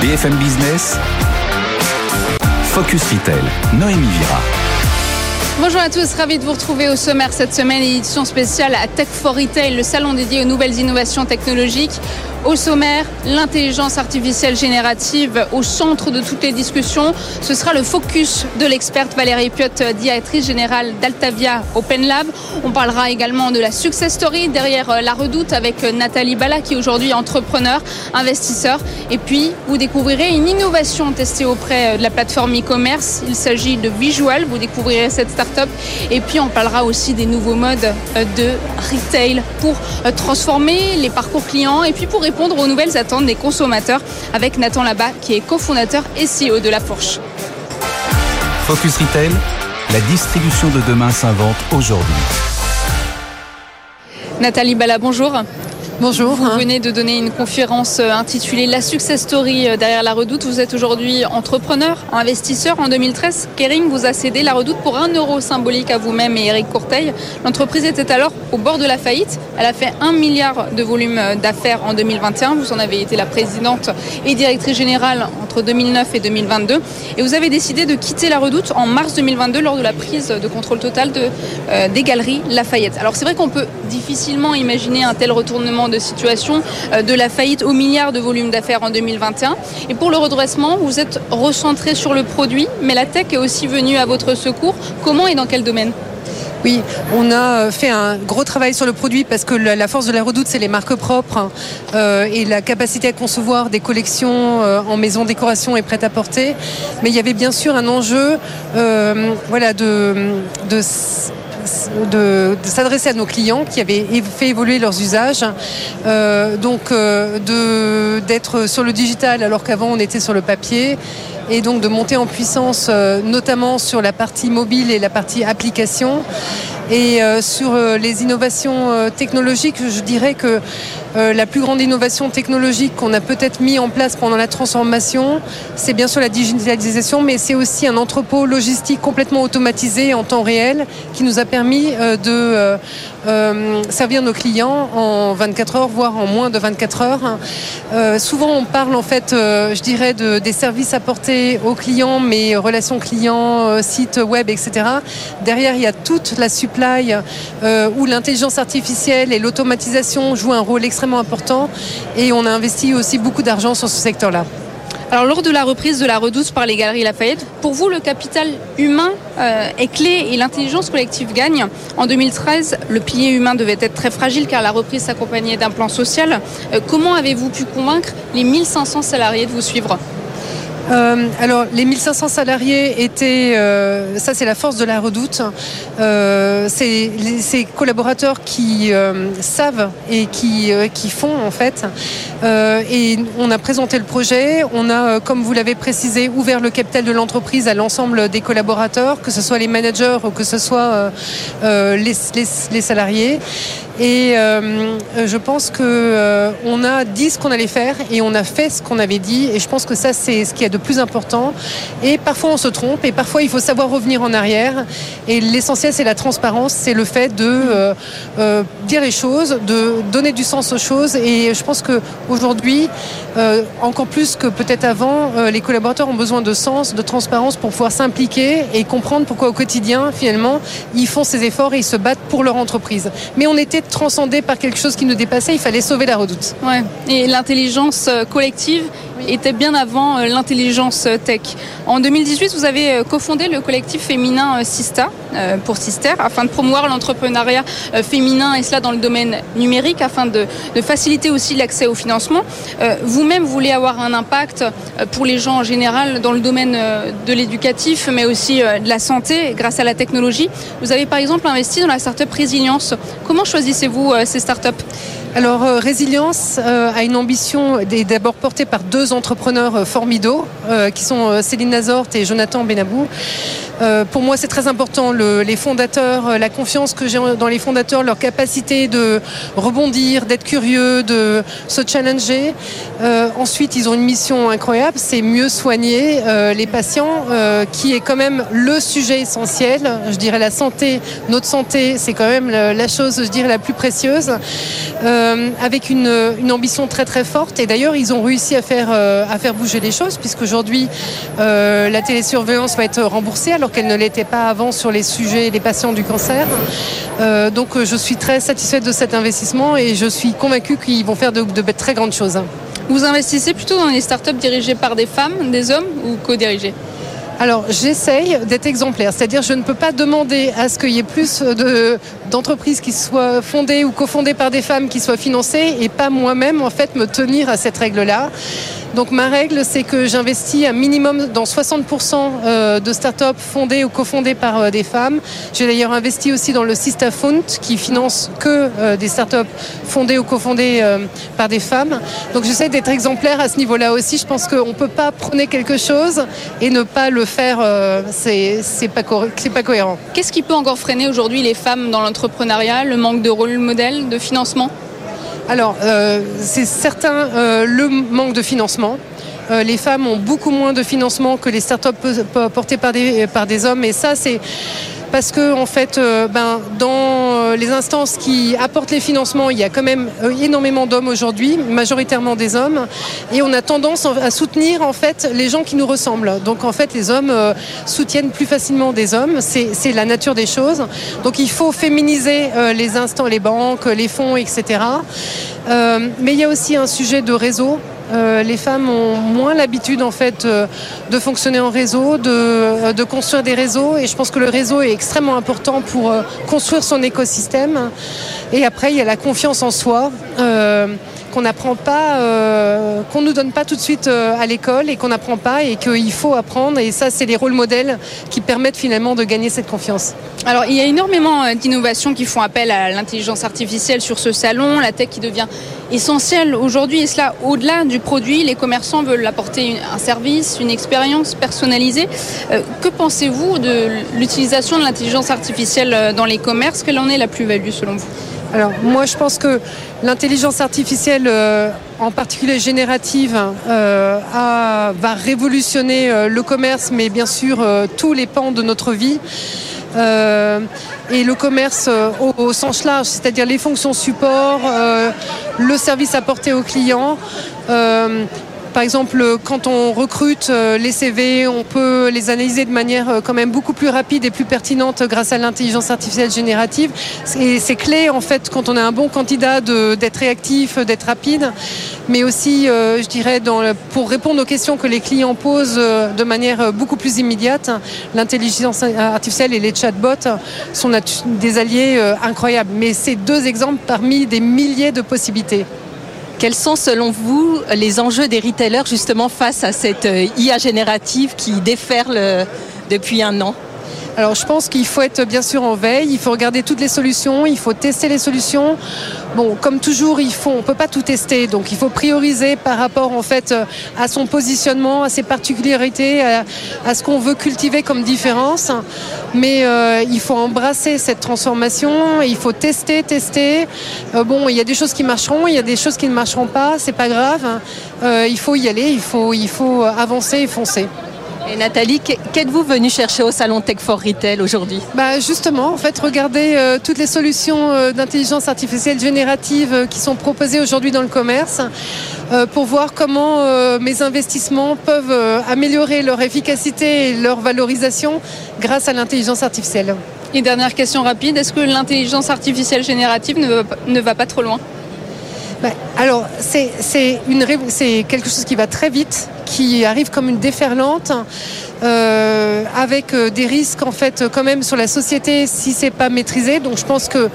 BFM Business, Focus Retail, Noémie Vira. Bonjour à tous, ravi de vous retrouver au sommaire cette semaine, édition spéciale à Tech for Retail, le salon dédié aux nouvelles innovations technologiques. Au sommaire, l'intelligence artificielle générative au centre de toutes les discussions. Ce sera le focus de l'experte Valérie Piot, directrice générale d'Altavia Open Lab. On parlera également de la success story derrière euh, la redoute avec euh, Nathalie Bala qui est aujourd'hui entrepreneur, investisseur. Et puis, vous découvrirez une innovation testée auprès euh, de la plateforme e-commerce. Il s'agit de Visual. Vous découvrirez cette start-up. Et puis, on parlera aussi des nouveaux modes de retail pour transformer les parcours clients et puis pour répondre aux nouvelles attentes des consommateurs avec Nathan Labat qui est cofondateur et CEO de La Fourche. Focus Retail, la distribution de demain s'invente aujourd'hui. Nathalie Bala, bonjour. Bonjour. Vous venez de donner une conférence euh, intitulée La Success Story euh, derrière la redoute. Vous êtes aujourd'hui entrepreneur, investisseur. En 2013, Kering vous a cédé la redoute pour un euro symbolique à vous-même et Eric Courteil. L'entreprise était alors au bord de la faillite. Elle a fait un milliard de volume euh, d'affaires en 2021. Vous en avez été la présidente et directrice générale entre 2009 et 2022. Et vous avez décidé de quitter la redoute en mars 2022 lors de la prise de contrôle total de, des galeries Lafayette. Alors c'est vrai qu'on peut difficilement imaginer un tel retournement de situation euh, de la faillite au milliard de volume d'affaires en 2021. Et pour le redressement, vous êtes recentré sur le produit, mais la tech est aussi venue à votre secours. Comment et dans quel domaine? Oui, on a euh, fait un gros travail sur le produit parce que la force de la redoute, c'est les marques propres hein, euh, et la capacité à concevoir des collections en maison décoration et prêt à porter. Mais il y avait bien sûr un enjeu voilà, de de, s'adresser à nos clients qui avaient fait évoluer leurs usages. Euh, donc euh, d'être sur le digital alors qu'avant on était sur le papier et donc de monter en puissance euh, notamment sur la partie mobile et la partie application. Et sur les innovations technologiques, je dirais que la plus grande innovation technologique qu'on a peut-être mis en place pendant la transformation, c'est bien sûr la digitalisation, mais c'est aussi un entrepôt logistique complètement automatisé en temps réel qui nous a permis de servir nos clients en 24 heures, voire en moins de 24 heures. souvent, on parle en fait, je dirais, de, des services apportés aux clients, mais relations clients, euh, sites web, etc. Derrière, il y a toute la supply euh, où l'intelligence artificielle et l'automatisation jouent un rôle extrêmement important. Et on a investi aussi beaucoup d'argent sur ce secteur-là. Alors lors de la reprise de la Redoute par les Galeries Lafayette, pour vous le capital humain euh, est clé et l'intelligence collective gagne. En 2013, le pilier humain devait être très fragile car la reprise s'accompagnait d'un plan social. comment avez-vous pu convaincre les 1500 salariés de vous suivre? Euh, alors, les 1500 salariés étaient, euh, ça c'est la force de la redoute, euh, c'est ces collaborateurs qui savent et qui, font en fait. et on a présenté le projet, on a, comme vous l'avez précisé, ouvert le capital de l'entreprise à l'ensemble des collaborateurs, que ce soit les managers ou que ce soit les, salariés. Et je pense que on a dit ce qu'on allait faire et on a fait ce qu'on avait dit. Et je pense que ça, c'est ce qui a de plus important. Et parfois on se trompe et parfois il faut savoir revenir en arrière. Et l'essentiel c'est la transparence, c'est le fait de euh, euh, dire les choses, de donner du sens aux choses. Et je pense qu'aujourd'hui, euh, encore plus que peut-être avant, les collaborateurs ont besoin de sens, de transparence pour pouvoir s'impliquer et comprendre pourquoi au quotidien finalement ils font ces efforts et ils se battent pour leur entreprise. Mais on était transcendé par quelque chose qui nous dépassait, il fallait sauver la redoute. Ouais. Et l'intelligence collective était bien avant l'intelligence tech. En 2018, vous avez cofondé le collectif féminin Sista pour Sister afin de promouvoir l'entrepreneuriat féminin et cela dans le domaine numérique afin de, faciliter aussi l'accès au financement. Vous-même voulez avoir un impact pour les gens en général dans le domaine de l'éducatif mais aussi de la santé grâce à la technologie. Vous avez par exemple investi dans la startup Résilience. Comment choisissez-vous ces startups alors, euh, Résilience euh, a une ambition d'abord portée par deux entrepreneurs euh, formidaux, qui sont Céline Nazorte et Jonathan Benabou. pour moi, c'est très important, les fondateurs, la confiance que j'ai dans les fondateurs, leur capacité de rebondir, d'être curieux, de se challenger. ensuite, ils ont une mission incroyable, c'est mieux soigner les patients, qui est quand même le sujet essentiel. Je dirais la santé, notre santé, c'est quand même la chose, je dirais, la plus précieuse. Euh, avec une, ambition très très forte. Et d'ailleurs, ils ont réussi à faire à faire bouger les choses, puisqu'aujourd'hui, la télésurveillance va être remboursée alors qu'elle ne l'était pas avant sur les sujets les patients du cancer. donc je suis très satisfaite de cet investissement et je suis convaincue qu'ils vont faire de, de très grandes choses. Vous investissez plutôt dans les startups dirigées par des femmes, des hommes ou co-dirigées? Alors j'essaye d'être exemplaire, c'est-à-dire je ne peux pas demander à ce qu'il y ait plus d'entreprises qui soient fondées ou cofondées par des femmes qui soient financées et pas moi-même en fait me tenir à cette règle-là. Donc ma règle, c'est que j'investis un minimum dans 60% euh, de startups fondées ou cofondées par euh, des femmes. J'ai d'ailleurs investi aussi dans le Sista Fund qui finance que euh, des startups fondées ou cofondées par des femmes. Donc j'essaie d'être exemplaire à ce niveau-là aussi. Je pense qu'on ne peut pas prôner quelque chose et ne pas le faire. c'est pas, pas cohérent. Qu'est-ce qui peut encore freiner aujourd'hui les femmes dans l'entrepreneuriat Le manque de rôle modèle, de financement alors, euh, c'est certain euh, le manque de financement. Euh, les femmes ont beaucoup moins de financement que les startups portées par des, par des hommes. Et ça, c'est parce que fait, euh, ben, dans euh, les instances qui apportent les financements, il y a quand même euh, énormément d'hommes aujourd'hui, majoritairement des hommes, et on a tendance à soutenir en fait les gens qui nous ressemblent. Donc en fait, les hommes soutiennent plus facilement des hommes, c'est la nature des choses. Donc il faut féminiser les instants, les banques, les fonds, etc. mais il y a aussi un sujet de réseau. Euh, les femmes ont moins l'habitude en fait euh, de fonctionner en réseau, euh, de, construire des réseaux et je pense que le réseau est extrêmement important pour construire son écosystème. Et après, il y a la confiance en soi qu'on n'apprend pas, euh, qu'on nous donne pas tout de suite euh, à l'école et qu'on n'apprend pas et qu'il faut apprendre. Et ça, c'est les rôles modèles qui permettent finalement de gagner cette confiance. Alors, il y a énormément euh, d'innovations qui font appel à l'intelligence artificielle sur ce salon, la tech qui devient essentielle aujourd'hui. Et cela, au-delà du produit, les commerçants veulent apporter un service, une expérience personnalisée. que pensez-vous de l'utilisation de l'intelligence artificielle dans les commerces? Quelle en est la plus-value selon vous? Alors moi je pense que l'intelligence artificielle, euh, en particulier générative, euh, va révolutionner euh, le commerce, mais bien sûr tous les pans de notre vie. et le commerce au, au, sens large, c'est-à-dire les fonctions support, le service apporté aux clients. Par exemple, quand on recrute euh, les CV, on peut les analyser de manière euh, quand même beaucoup plus rapide et plus pertinente grâce à l'intelligence artificielle générative. Et c'est clé, en fait, quand on a un bon candidat, d'être réactif, d'être rapide, mais aussi, euh, je dirais, pour répondre aux questions que les clients posent de manière beaucoup plus immédiate. L'intelligence artificielle et les chatbots sont des alliés incroyables. Mais c'est deux exemples parmi des milliers de possibilités. Quels sont selon vous les enjeux des retailers justement face à cette euh, IA générative qui déferle euh, depuis un an? Alors je pense qu'il faut être bien sûr en veille, il faut regarder toutes les solutions, il faut tester les solutions. Bon, comme toujours, on peut pas tout tester, donc il faut prioriser par rapport en fait à son positionnement, à ses particularités, à, ce qu'on veut cultiver comme différence. Mais euh, il faut embrasser cette transformation, il faut tester, tester. Euh, bon, il y a des choses qui marcheront, il y a des choses qui ne marcheront pas, c'est pas grave. Euh, il faut y aller, il faut, il faut avancer et foncer. Et Nathalie, qu'êtes-vous venue chercher au salon Tech for Retail aujourd'hui? Bah Justement, en fait, regarder euh, toutes les solutions euh, d'intelligence artificielle générative euh, qui sont proposées aujourd'hui dans le commerce pour voir comment mes investissements peuvent améliorer leur efficacité et leur valorisation grâce à l'intelligence artificielle. Et dernière question rapide, est-ce que l'intelligence artificielle générative ne va pas trop loin? Bah, alors, c'est quelque chose qui va très vite, qui arrive comme une déferlante, euh, avec euh, des risques en fait quand même sur la société si c'est pas maîtrisé. Donc, je pense que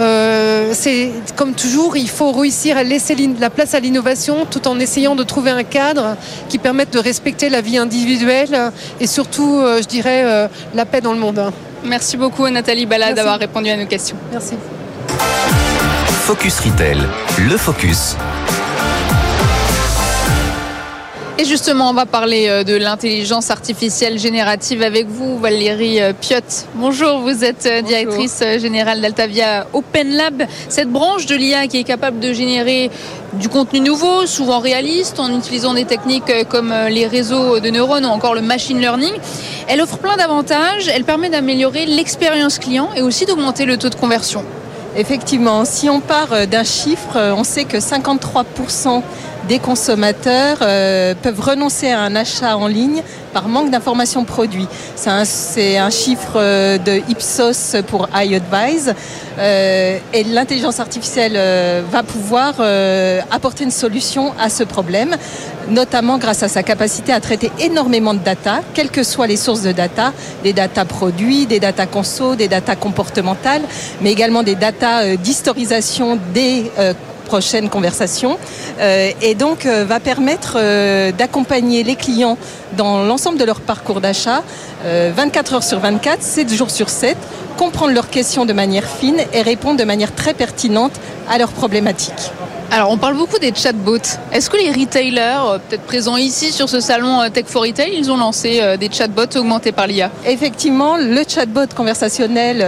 euh, c'est comme toujours, il faut réussir à laisser la place à l'innovation, tout en essayant de trouver un cadre qui permette de respecter la vie individuelle et surtout, je dirais, la paix dans le monde. Merci beaucoup Nathalie Bala d'avoir répondu à nos questions. Merci. Focus Retail, le focus. Et justement, on va parler euh, de l'intelligence artificielle générative avec vous, Valérie euh, Piot. Bonjour, vous êtes euh, directrice générale d'Altavia Open Lab, cette branche de l'IA qui est capable de générer du contenu nouveau, souvent réaliste, en utilisant des techniques comme les réseaux de neurones ou encore le machine learning. Elle offre plein d'avantages, elle permet d'améliorer l'expérience client et aussi d'augmenter le taux de conversion. Effectivement, si on part euh, d'un chiffre, euh, on sait que 53% des consommateurs euh, peuvent renoncer à un achat en ligne par manque d'informations produits. C'est un, chiffre euh, de Ipsos pour iAdvise. Euh, et l'intelligence artificielle euh, va pouvoir apporter une solution à ce problème, notamment grâce à sa capacité à traiter énormément de data, quelles que soient les sources de data, des data produits, des data conso, des data comportementales, mais également des data d'historisation des prochaine conversation euh, et donc euh, va permettre euh, d'accompagner les clients dans l'ensemble de leur parcours d'achat 24 heures sur 24, 7 jours sur 7, comprendre leurs questions de manière fine et répondre de manière très pertinente à leurs problématiques. Alors, on parle beaucoup des chatbots. Est-ce que les retailers, euh, peut-être présents ici sur ce salon euh, Tech for Retail, ils ont lancé euh, des chatbots augmentés par l'IA Effectivement, le chatbot conversationnel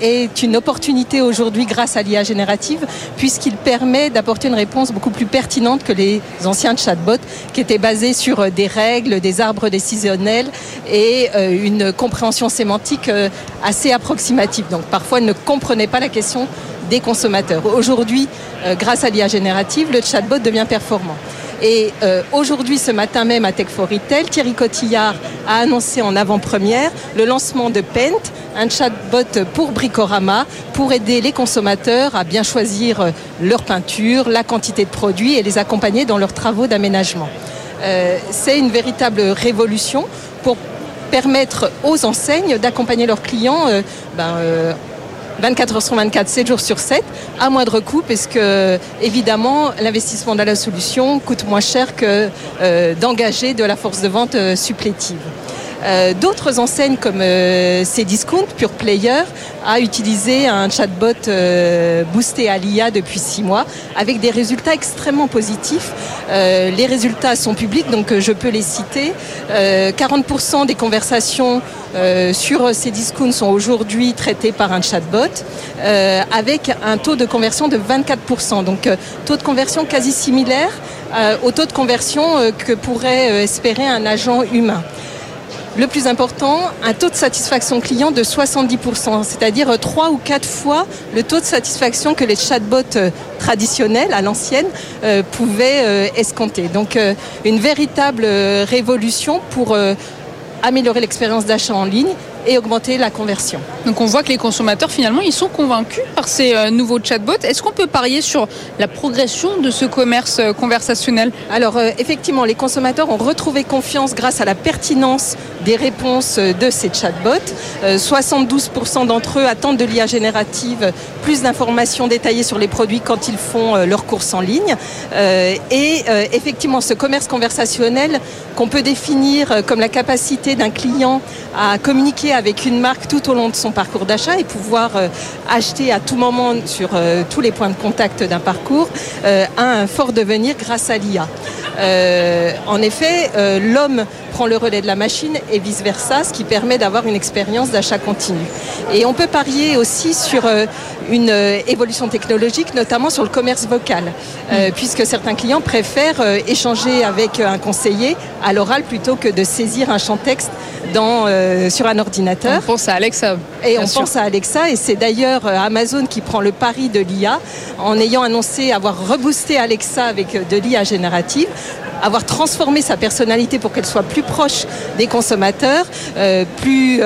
est une opportunité aujourd'hui grâce à l'IA générative, puisqu'il permet d'apporter une réponse beaucoup plus pertinente que les anciens chatbots, qui étaient basés sur des règles, des arbres décisionnels et une compréhension sémantique assez approximative. Donc, parfois, ils ne comprenaient pas la question des consommateurs. Aujourd'hui, euh, grâce à l'IA générative, le chatbot devient performant. Et euh, aujourd'hui, ce matin même à Tech for Retail, Thierry Cotillard a annoncé en avant-première le lancement de Pent, un chatbot pour Bricorama, pour aider les consommateurs à bien choisir euh, leur peinture, la quantité de produits et les accompagner dans leurs travaux d'aménagement. C'est une véritable révolution pour permettre aux enseignes d'accompagner leurs clients ben, 24 heures sur 24, 7 jours sur 7, à moindre coût, parce que évidemment l'investissement dans la solution coûte moins cher que euh, d'engager de la force de vente euh, supplétive. Euh, d'autres enseignes comme Cdiscount, Pure Player, a utilisé un chatbot boosté à l'IA depuis six mois avec des résultats extrêmement positifs. les résultats sont publics, donc je peux les citer. 40% des conversations euh, sur ces discounts sont aujourd'hui traités par un chatbot euh, avec un taux de conversion de 24%. Donc euh, taux de conversion quasi similaire au taux de conversion que pourrait espérer un agent humain. Le plus important, un taux de satisfaction client de 70%, c'est-à-dire trois ou quatre fois le taux de satisfaction que les chatbots traditionnels à l'ancienne pouvaient escompter. Donc une véritable révolution pour améliorer l'expérience d'achat en ligne et augmenter la conversion. Donc on voit que les consommateurs finalement ils sont convaincus par ces euh, nouveaux chatbots. Est-ce qu'on peut parier sur la progression de ce commerce euh, conversationnel? Alors euh, effectivement, les consommateurs ont retrouvé confiance grâce à la pertinence des réponses de ces chatbots. 72% d'entre eux attendent de l'IA générative plus d'informations détaillées sur les produits quand ils font leurs courses en ligne. Et effectivement, ce commerce conversationnel qu'on peut définir comme la capacité d'un client à communiquer avec une marque tout au long de son parcours d'achat et pouvoir euh, acheter à tout moment sur euh, tous les points de contact d'un parcours euh, a un fort devenir grâce à l'IA. en effet, l'homme prend le relais de la machine et vice-versa, ce qui permet d'avoir une expérience d'achat continu. Et on peut parier aussi sur une évolution technologique, notamment sur le commerce vocal, mm. puisque certains clients préfèrent échanger avec un conseiller à l'oral plutôt que de saisir un champ texte dans, sur un ordinateur on pense à Alexa. Et on pense à Alexa, et c'est d'ailleurs euh, Amazon qui prend le pari de l'IA en ayant annoncé avoir reboosté Alexa avec euh, de l'IA générative avoir transformé sa personnalité pour qu'elle soit plus proche des consommateurs, euh, plus,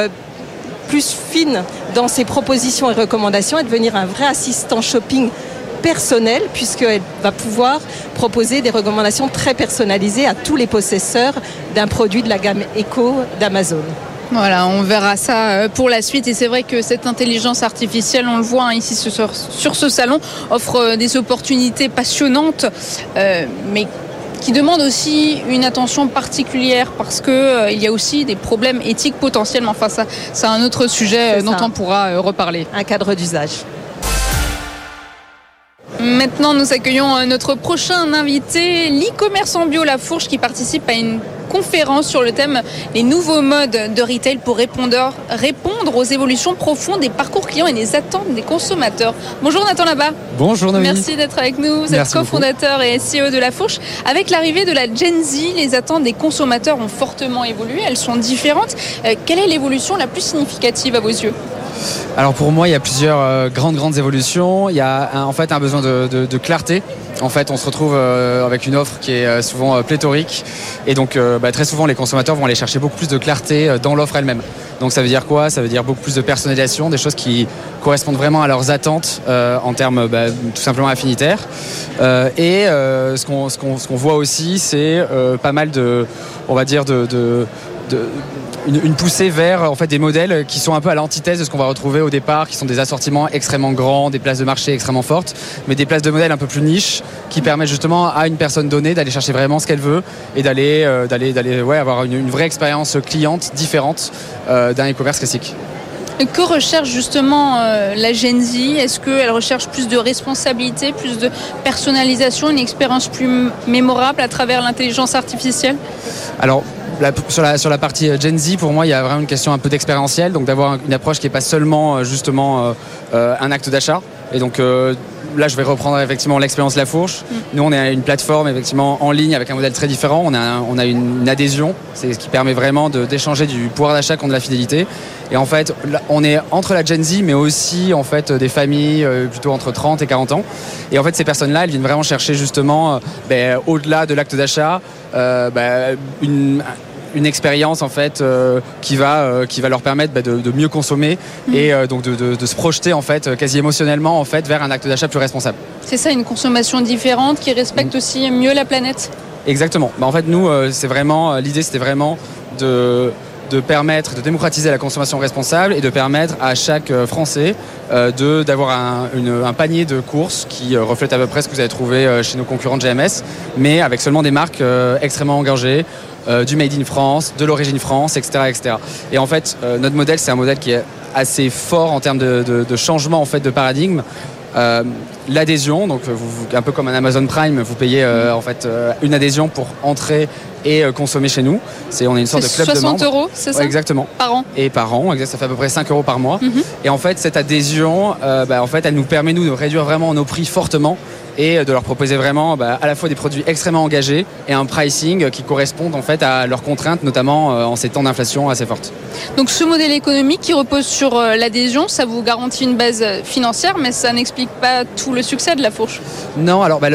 plus fine dans ses propositions et recommandations et devenir un vrai assistant shopping personnel puisqu'elle va pouvoir proposer des recommandations très personnalisées à tous les possesseurs d'un produit de la gamme Echo d'Amazon. Voilà, on verra ça euh, pour la suite. Et c'est vrai que cette intelligence artificielle, on le voit hein, ici sur ce salon, offre euh, des opportunités passionnantes, euh, mais qui demandent aussi une attention particulière parce que il y a aussi des problèmes éthiques potentiellement. Enfin, ça, c'est un autre sujet dont on pourra reparler. Un cadre d'usage. Maintenant, nous accueillons notre prochain invité, l'e-commerce en bio La Fourche, qui participe à une conférence sur le thème les nouveaux modes de retail pour répondre, répondre aux évolutions profondes des parcours clients et des attentes des consommateurs. Bonjour Nathan Labat. Bonjour Noémie. Merci d'être avec nous. Vous êtes cofondateur et CEO de La Fourche. Avec l'arrivée de la Gen Z, les attentes des consommateurs ont fortement évolué. Elles sont différentes. Euh, quelle est l'évolution la plus significative à vos yeux? Alors pour moi, il y a plusieurs grandes grandes évolutions. Il y a en fait un besoin de, clarté. En fait, on se retrouve avec une offre qui est souvent pléthorique et donc bah, très souvent les consommateurs vont aller chercher beaucoup plus de clarté dans l'offre elle-même. Donc ça veut dire quoi? Ça veut dire beaucoup plus de personnalisation, des choses qui correspondent vraiment à leurs attentes euh, en termes bah, tout simplement affinitaires. Euh, et euh, ce qu'on voit aussi, c'est pas mal de, on va dire, de une, poussée vers en fait, des modèles qui sont un peu à l'antithèse de ce qu'on va retrouver au départ, qui sont des assortiments extrêmement grands, des places de marché extrêmement fortes, mais des places de modèles un peu plus niches qui permettent justement à une personne donnée d'aller chercher vraiment ce qu'elle veut et d'aller euh, d'aller d'aller ouais, avoir une, vraie expérience cliente différente euh, d'un e-commerce classique. Que recherche justement euh, la Gen Z? Est-ce qu'elle recherche plus de responsabilité, plus de personnalisation, une expérience plus mémorable à travers l'intelligence artificielle? Alors sur, la, sur la partie euh, Gen Z, pour moi, il y a vraiment une question un peu d'expérientiel, donc d'avoir une approche qui n'est pas seulement euh, justement euh, un acte d'achat. Et donc là, je vais reprendre effectivement l'expérience La Fourche. Mm. Nous, on est une plateforme effectivement en ligne avec un modèle très différent. On a, on a une, adhésion, c'est ce qui permet vraiment d'échanger du pouvoir d'achat contre la fidélité. Et en fait, on est entre la Gen Z, mais aussi en fait des familles plutôt entre 30 et 40 ans. Et en fait, ces personnes-là, elles viennent vraiment chercher justement, ben, au-delà de l'acte d'achat, ben, une, une expérience en fait euh, qui va euh, qui va leur permettre bah, de, mieux consommer mm. et euh, donc de, se projeter en fait quasi émotionnellement en fait vers un acte d'achat plus responsable. C'est ça une consommation différente qui respecte mm. aussi mieux la planète. Exactement. Bah, en fait nous c'est vraiment l'idée c'était vraiment de de permettre de démocratiser la consommation responsable et de permettre à chaque Français d'avoir un, un, panier de courses qui reflète à peu près ce que vous avez trouvé chez nos concurrents de GMS, mais avec seulement des marques extrêmement engagées, euh, du Made in France, de l'origine France, etc. etc. Et en fait, euh, notre modèle, c'est un modèle qui est assez fort en termes de, changement en fait, de paradigme. Euh, l'adhésion, donc un peu comme un Amazon Prime, vous payez en fait une adhésion pour entrer et consommer chez nous. C'est on est une sorte de club de membres. 60 euros, c'est ça? Exactement. Par an? Et par an, ça fait à peu près 5 euros par mois. Mhm. Et en fait, cette adhésion, bah, en fait, elle nous permet nous de réduire vraiment nos prix fortement et de leur proposer vraiment bah, à la fois des produits extrêmement engagés et un pricing qui correspond en fait à leurs contraintes, notamment euh, en ces temps d'inflation assez forte. Donc ce modèle économique qui repose sur euh, l'adhésion, ça vous garantit une base financière, mais ça n'explique pas tout le succès de la fourche? Non, alors bah,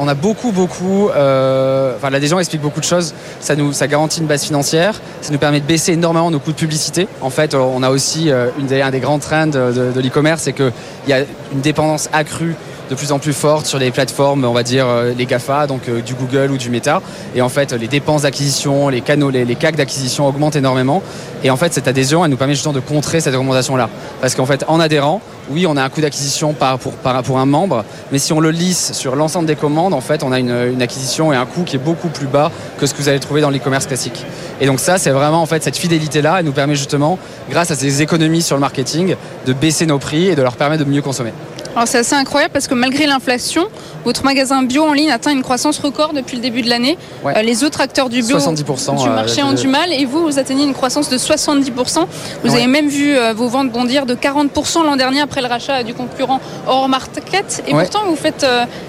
on a beaucoup, beaucoup. Euh, l'adhésion explique beaucoup de choses. Ça nous, ça garantit une base financière, ça nous permet de baisser énormément nos coûts de publicité. En fait, on a aussi une des, un des grands trends de, de l'e-commerce, c'est qu'il y a une dépendance accrue de plus en plus forte sur les plateformes, on va dire euh, les GAFA, donc euh, du Google ou du Meta. Et en fait, les dépenses d'acquisition, les canaux, les, les CAC d'acquisition augmentent énormément. Et en fait, cette adhésion, elle nous permet justement de contrer cette augmentation-là. Parce qu'en fait, en adhérant, oui, on a un coût d'acquisition pour, un membre, mais si on le lisse sur l'ensemble des commandes, en fait, on a une, acquisition et un coût qui est beaucoup plus bas que ce que vous allez trouver dans l'e-commerce classique. Et donc ça, c'est vraiment en fait cette fidélité-là, elle nous permet justement, grâce à ces économies sur le marketing, de baisser nos prix et de leur permettre de mieux consommer. Alors c'est assez incroyable parce que malgré l'inflation, votre magasin bio en ligne atteint une croissance record depuis le début de l'année. Euh, les autres acteurs du bio du euh, marché ont du mal et vous, vous atteignez une croissance de 70%. Vous avez même vu euh, vos ventes bondir de 40% l'an dernier après le rachat du concurrent Hors Market. Et pourtant, vous faites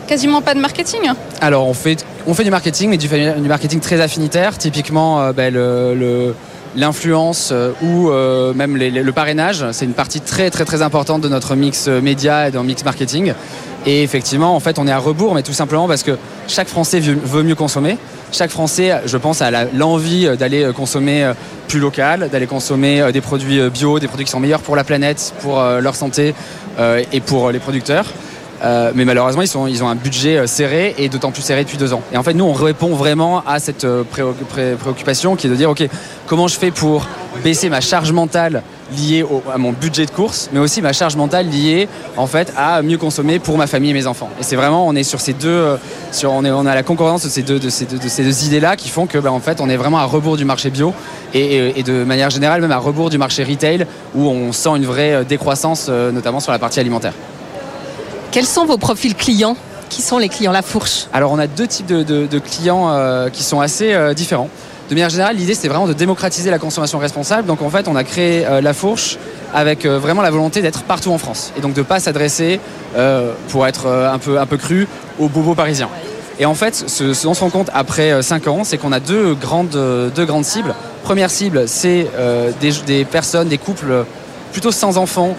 quasiment pas de marketing. Alors on fait, on fait du marketing, mais du, marketing très affinitaire. Typiquement, ben, le l'influence euh, ou euh, même le parrainage, c'est une partie très très très importante de notre mix euh, média et de notre mix marketing. Et effectivement, en fait, on est à rebours, mais tout simplement parce que chaque Français veut mieux consommer. Chaque Français, je pense, a l'envie d'aller consommer plus local, d'aller consommer des produits bio, des produits qui sont meilleurs pour la planète, pour leur santé et pour les producteurs. Euh, mais malheureusement, ils, ont un budget euh, serré et d'autant plus serré depuis deux ans. Et en fait, nous, on répond vraiment à cette euh, préoccupation qui est de dire, OK, comment je fais pour baisser ma charge mentale liée à mon budget de course, mais aussi ma charge mentale liée en fait à mieux consommer pour ma famille et mes enfants. Et c'est vraiment, on est sur ces deux, sur, on, a la concordance de ces deux, de idées-là qui font que, ben, en fait, on est vraiment à rebours du marché bio et, de manière générale même à rebours du marché retail où on sent une vraie décroissance, notamment sur la partie alimentaire. Quels sont vos profils clients? Qui sont les clients? La Fourche? Alors on a deux types de, clients euh, qui sont assez euh, différents. De manière générale, l'idée c'est vraiment de démocratiser la consommation responsable. Donc en fait, on a créé euh, La Fourche avec vraiment la volonté d'être partout en France et donc de ne pas s'adresser, pour être un peu, un peu cru, aux bobos parisiens. Et en fait, ce, dont on se rend compte après 5 ans, c'est qu'on a deux grandes, cibles. Première cible, c'est des, personnes, des couples plutôt sans enfants,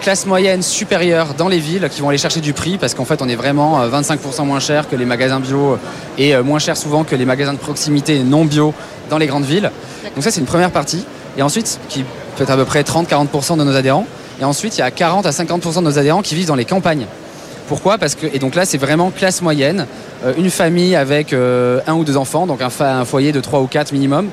classe moyenne supérieure dans les villes qui vont aller chercher du prix parce qu'en fait on est vraiment 25% moins cher que les magasins bio et moins cher souvent que les magasins de proximité non bio dans les grandes villes. Donc ça c'est une première partie. Et ensuite, qui peut être à peu près 30-40% de nos adhérents. Et ensuite, il y a 40 à 50% de nos adhérents qui vivent dans les campagnes. Pourquoi? Parce que et donc là c'est vraiment classe moyenne, une famille avec un ou deux enfants, donc un, foyer de 3 ou 4 minimum,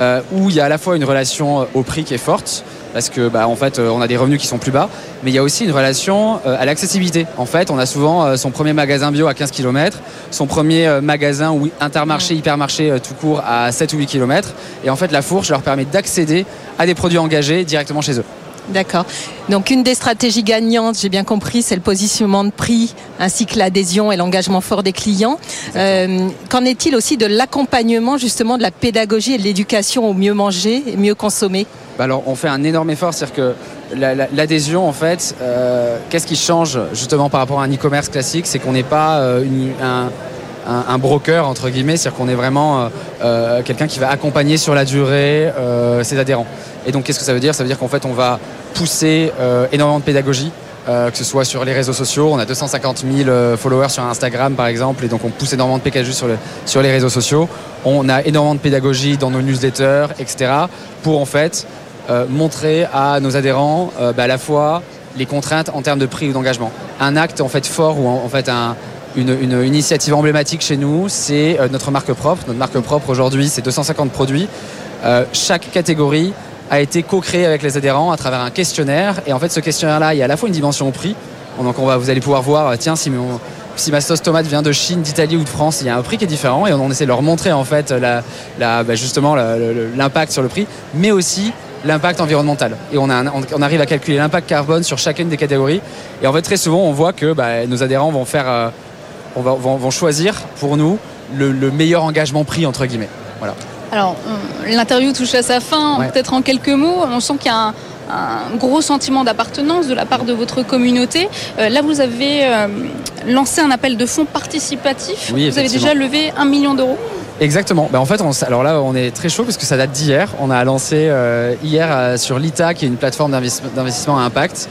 euh, où il y a à la fois une relation euh, au prix qui est forte, parce que bah, en fait euh, on a des revenus qui sont plus bas, mais il y a aussi une relation à l'accessibilité. En fait, on a souvent son premier magasin bio à 15 km, son premier magasin ou intermarché, hypermarché tout court à 7 ou 8 km, et en fait la fourche leur permet d'accéder à des produits engagés directement chez eux. D'accord. Donc une des stratégies gagnantes, j'ai bien compris, c'est le positionnement de prix ainsi que l'adhésion et l'engagement fort des clients. Euh, qu'en est-il aussi de l'accompagnement justement de la pédagogie et de l'éducation au mieux manger et mieux consommer? Bah alors on fait un énorme effort, c'est-à-dire que l'adhésion en fait, euh, qu'est-ce qui change justement par rapport à un e-commerce classique, c'est qu'on n'est pas euh, un, broker entre guillemets, c'est-à-dire qu'on est vraiment quelqu'un qui va accompagner sur la durée ses adhérents. Et donc qu'est-ce que ça veut dire? Ça veut dire qu'en fait on va pousser euh, énormément de pédagogie. Euh, que ce soit sur les réseaux sociaux, on a 250 000 euh, followers sur Instagram par exemple, et donc on pousse énormément de pédagogie sur, les réseaux sociaux. On a énormément de pédagogie dans nos newsletters, etc., pour en fait montrer à nos adhérents bah, à la fois les contraintes en termes de prix ou d'engagement. Un acte en fait fort ou en, fait une, initiative emblématique chez nous, c'est notre marque propre. Notre marque propre aujourd'hui, c'est 250 produits. chaque catégorie a été co-créé avec les adhérents à travers un questionnaire. Et en fait, ce questionnaire-là, il y a à la fois une dimension au prix. Donc, on va, vous allez pouvoir voir, tiens, si, si ma sauce tomate vient de Chine, d'Italie ou de France, il y a un prix qui est différent. Et on, essaie de leur montrer, en fait, la, bah, justement, l'impact sur le prix, mais aussi l'impact environnemental. Et on, arrive à calculer l'impact carbone sur chacune des catégories. Et en fait, très souvent, on voit que bah, nos adhérents vont faire, euh, on va, vont, choisir pour nous le, le meilleur engagement prix, entre guillemets. Voilà. Alors, l'interview touche à sa fin. Peut-être en quelques mots, on sent qu'il y a un, gros sentiment d'appartenance de la part de votre communauté. Euh, là, vous avez euh, lancé un appel de fonds participatif. vous avez déjà levé un million d'euros. Exactement. Ben, en fait, alors là, on est très chaud parce que ça date d'hier. On a lancé euh, hier sur l'ITA, qui est une plateforme d'investissement à impact.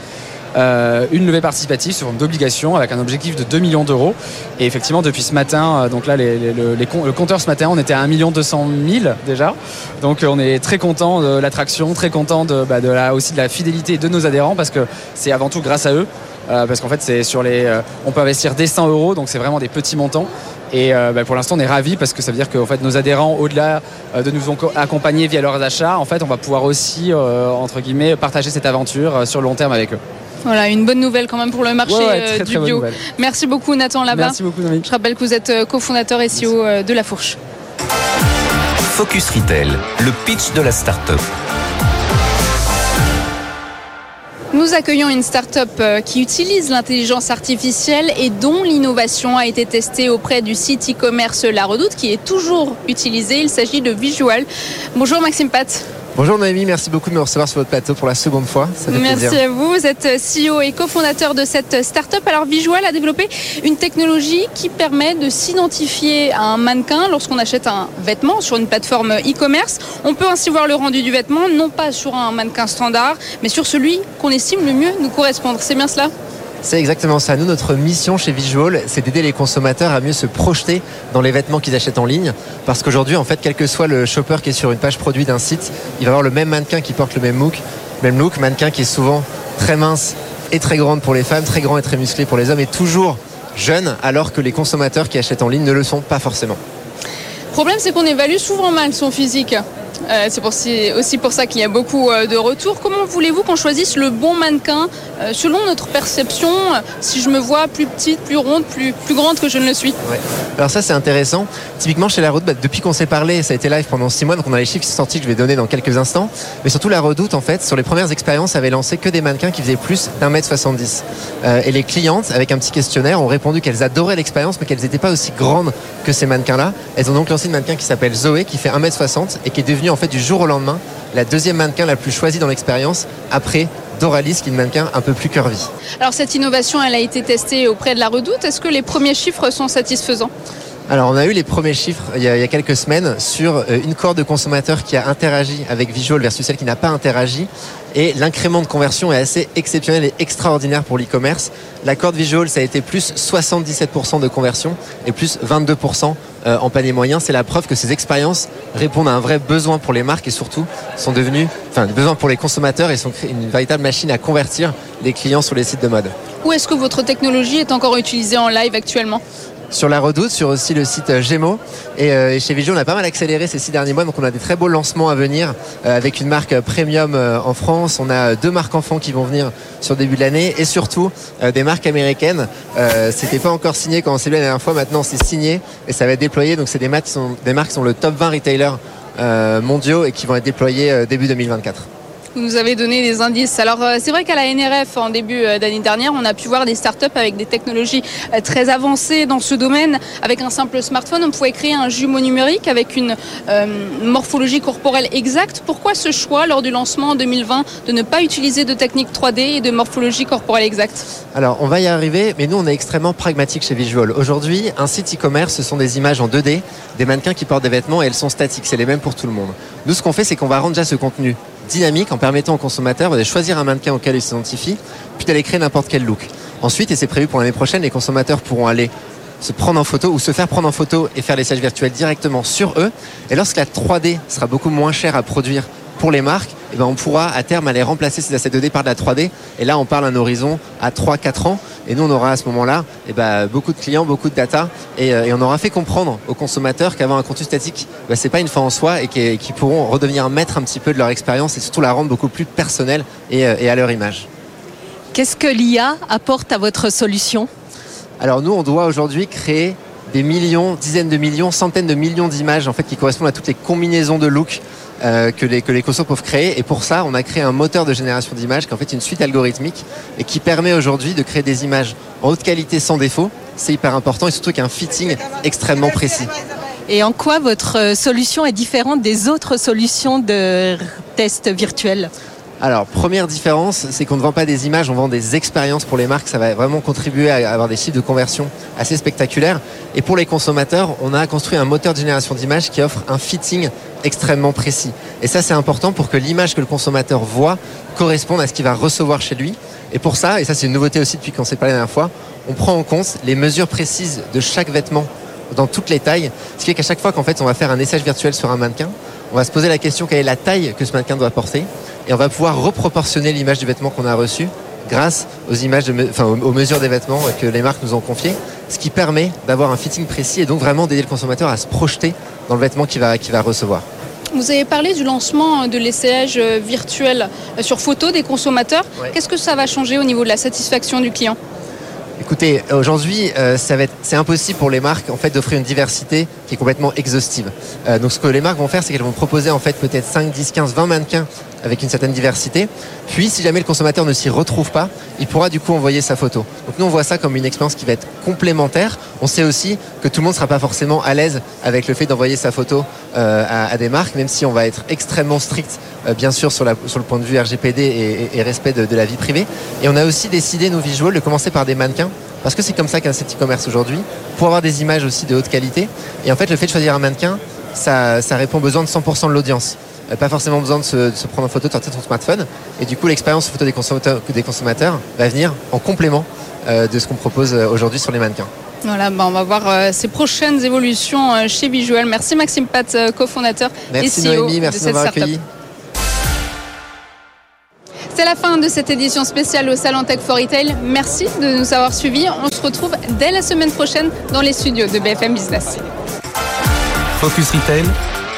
Euh, une levée participative sur une obligation avec un objectif de 2 millions d'euros. Et effectivement, depuis ce matin, euh, donc là, le compteur ce matin, on était à 1 million 200 000 déjà. Donc on est très content de l'attraction, très content bah, de la, aussi de la fidélité de nos adhérents parce que c'est avant tout grâce à eux. Euh, parce qu'en fait, c'est sur les, on peut investir des 100 euros, donc c'est vraiment des petits montants. Et bah, pour l'instant, on est ravis parce que ça veut dire que fait, nos adhérents, au-delà de nous accompagner via leurs achats, en fait, on va pouvoir aussi, entre guillemets, partager cette aventure sur le long terme avec eux. Voilà, une bonne nouvelle quand même pour le marché euh, du bio. Merci beaucoup Nathan Labat. Merci beaucoup Je rappelle que vous êtes euh, cofondateur et CEO euh, de La Fourche. Focus Retail, le pitch de la start-up. Nous accueillons une start-up qui utilise l'intelligence artificielle et dont l'innovation a été testée auprès du site e-commerce La Redoute qui est toujours utilisé. Il s'agit de Visual. Bonjour Maxime Pat. Bonjour Noémie, merci beaucoup de me recevoir sur votre plateau pour la seconde fois. merci à vous. Vous êtes CEO et cofondateur de cette start-up. Alors Visual a développé une technologie qui permet de s'identifier à un mannequin lorsqu'on achète un vêtement sur une plateforme e-commerce. On peut ainsi voir le rendu du vêtement, non pas sur un mannequin standard, mais sur celui qu'on estime le mieux nous correspondre. C'est bien cela? C'est exactement ça. Nous, notre mission chez Visual, c'est d'aider les consommateurs à mieux se projeter dans les vêtements qu'ils achètent en ligne. Parce qu'aujourd'hui, en fait, quel que soit le shopper qui est sur une page produit d'un site, il va avoir le même mannequin qui porte le même look, même look, mannequin qui est souvent très mince et très grande pour les femmes, très grand et très musclé pour les hommes, et toujours jeune, alors que les consommateurs qui achètent en ligne ne le sont pas forcément. Le problème, c'est qu'on évalue souvent mal son physique. Euh, c'est aussi pour ça qu'il y a beaucoup euh, de retours. Comment voulez-vous qu'on choisisse le bon mannequin euh, selon notre perception Si je me vois plus petite, plus ronde, plus, grande que je ne le suis? Alors ça c'est intéressant. Typiquement chez La Redoute, bah, depuis qu'on s'est parlé, ça a été live pendant six mois, donc on a les chiffres qui sont sortis que je vais donner dans quelques instants. Mais surtout La Redoute, en fait, sur les premières expériences, avait lancé que des mannequins qui faisaient plus d'un mètre 70. et les clientes, avec un petit questionnaire, ont répondu qu'elles adoraient l'expérience, mais qu'elles n'étaient pas aussi grandes que ces mannequins-là. Elles ont donc lancé une mannequin qui s'appelle Zoé, qui fait 1m60 et qui est devenue en fait du jour au lendemain la deuxième mannequin la plus choisie dans l'expérience après Doralis qui est une mannequin un peu plus curvy. Alors cette innovation elle a été testée auprès de la Redoute. Est-ce que les premiers chiffres sont satisfaisants? Alors on a eu les premiers chiffres il y a, quelques semaines sur euh, une cohorte de consommateurs qui a interagi avec Visual versus celle qui n'a pas interagi. Et l'incrément de conversion est assez exceptionnel et extraordinaire pour l'e-commerce. La corde visual, ça a été plus 77% de conversion et plus 22% euh, en panier moyen. C'est la preuve que ces expériences répondent à un vrai besoin pour les marques et surtout sont devenues, enfin, besoin pour les consommateurs et sont une véritable machine à convertir les clients sur les sites de mode. Où est-ce que votre technologie est encore utilisée en live actuellement? Sur la Redoute, sur aussi le site euh, Gémeaux. Euh, et, chez Vigio, on a pas mal accéléré ces six derniers mois, donc on a des très beaux lancements à venir euh, avec une marque premium en France. On a deux marques enfants qui vont venir sur début de l'année et surtout des marques américaines. C'était pas encore signé quand on s'est vu la dernière fois, maintenant c'est signé et ça va être déployé. Donc c'est des, marques qui sont, des marques qui sont le top 20 retailers mondiaux et qui vont être déployés début 2024 vous nous avez donné des indices. Alors euh, c'est vrai qu'à la NRF en début euh, d'année dernière, on a pu voir des startups avec des technologies euh, très avancées dans ce domaine. Avec un simple smartphone, on pouvait créer un jumeau numérique avec une morphologie corporelle exacte. Pourquoi ce choix lors du lancement en 2020 de ne pas utiliser de technique 3D et de morphologie corporelle exacte? Alors on va y arriver, mais nous on est extrêmement pragmatique chez Visual. Aujourd'hui, un site e-commerce, ce sont des images en 2D, des mannequins qui portent des vêtements et elles sont statiques. C'est les mêmes pour tout le monde. Nous ce qu'on fait, c'est qu'on va rendre déjà ce contenu dynamique en permettant aux consommateurs de choisir un mannequin auquel ils s'identifient, puis d'aller créer n'importe quel look. Ensuite, et c'est prévu pour l'année prochaine, les consommateurs pourront aller se prendre en photo ou se faire prendre en photo et faire les sièges virtuels directement sur eux. Et lorsque la 3D sera beaucoup moins chère à produire pour les marques, eh ben on pourra à terme aller remplacer ces assets 2D par de la 3D. Et là, on parle d'un horizon à 3-4 ans. Et nous, on aura à ce moment-là eh ben, beaucoup de clients, beaucoup de data. Euh, et, on aura fait comprendre aux consommateurs qu'avoir un contenu statique, ben, c'est pas une fin en soi et qu'ils pourront redevenir maîtres un petit peu de leur expérience et surtout la rendre beaucoup plus personnelle et, euh, et à leur image. Qu'est-ce que l'IA apporte à votre solution? Alors nous, on doit aujourd'hui créer des millions, dizaines de millions, centaines de millions d'images en fait qui correspondent à toutes les combinaisons de looks euh, que les que les peuvent créer. Et pour ça, on a créé un moteur de génération d'images qui est en fait une suite algorithmique et qui permet aujourd'hui de créer des images en haute qualité sans défaut. C'est hyper important et surtout qu'un fitting extrêmement précis. Et en quoi votre solution est différente des autres solutions de tests virtuels alors, première différence, c'est qu'on ne vend pas des images, on vend des expériences pour les marques. Ça va vraiment contribuer à avoir des chiffres de conversion assez spectaculaires. Et pour les consommateurs, on a construit un moteur de génération d'images qui offre un fitting extrêmement précis. Et ça, c'est important pour que l'image que le consommateur voit corresponde à ce qu'il va recevoir chez lui. Et pour ça, et ça c'est une nouveauté aussi depuis qu'on s'est parlé la dernière fois, on prend en compte les mesures précises de chaque vêtement dans toutes les tailles. Ce qui fait qu'à chaque fois qu'en fait on va faire un essai virtuel sur un mannequin, on va se poser la question quelle est la taille que ce mannequin doit porter et on va pouvoir reproportionner l'image du vêtement qu'on a reçu grâce aux images, de, enfin, aux mesures des vêtements que les marques nous ont confiées, ce qui permet d'avoir un fitting précis et donc vraiment d'aider le consommateur à se projeter dans le vêtement qu'il va, va recevoir. Vous avez parlé du lancement de l'essayage virtuel sur photo des consommateurs. Qu'est-ce que ça va changer au niveau de la satisfaction du client? Écoutez, aujourd'hui, euh, c'est impossible pour les marques en fait d'offrir une diversité qui est complètement exhaustive. Euh, donc, ce que les marques vont faire, c'est qu'elles vont proposer en fait peut-être 5, 10, 15, 20 mannequins avec une certaine diversité. Puis, si jamais le consommateur ne s'y retrouve pas, il pourra du coup envoyer sa photo. Donc, nous, on voit ça comme une expérience qui va être complémentaire. On sait aussi que tout le monde ne sera pas forcément à l'aise avec le fait d'envoyer sa photo euh, à, des marques, même si on va être extrêmement strict, euh, bien sûr, sur, le point de vue RGPD et, respect de, la vie privée. Et on a aussi décidé, nous, Visual, de commencer par des mannequins parce que c'est comme ça qu'un site e-commerce aujourd'hui, pour avoir des images aussi de haute qualité. Et en fait, le fait de choisir un mannequin, ça, ça répond aux besoins de 100% de l'audience. Euh, pas forcément besoin de se, prendre en photo, de sortir son smartphone. Et du coup, l'expérience photo des consommateurs, des consommateurs va venir en complément euh, de ce qu'on propose euh, aujourd'hui sur les mannequins. Voilà, bah, on va voir ces prochaines évolutions chez Visual. Merci Maxime Pat, cofondateur et CEO merci de cette startup. C'est la fin de cette édition spéciale au Salon Tech for Retail. Merci de nous avoir suivis. On se retrouve dès la semaine prochaine dans les studios de BFM Business. Focus Retail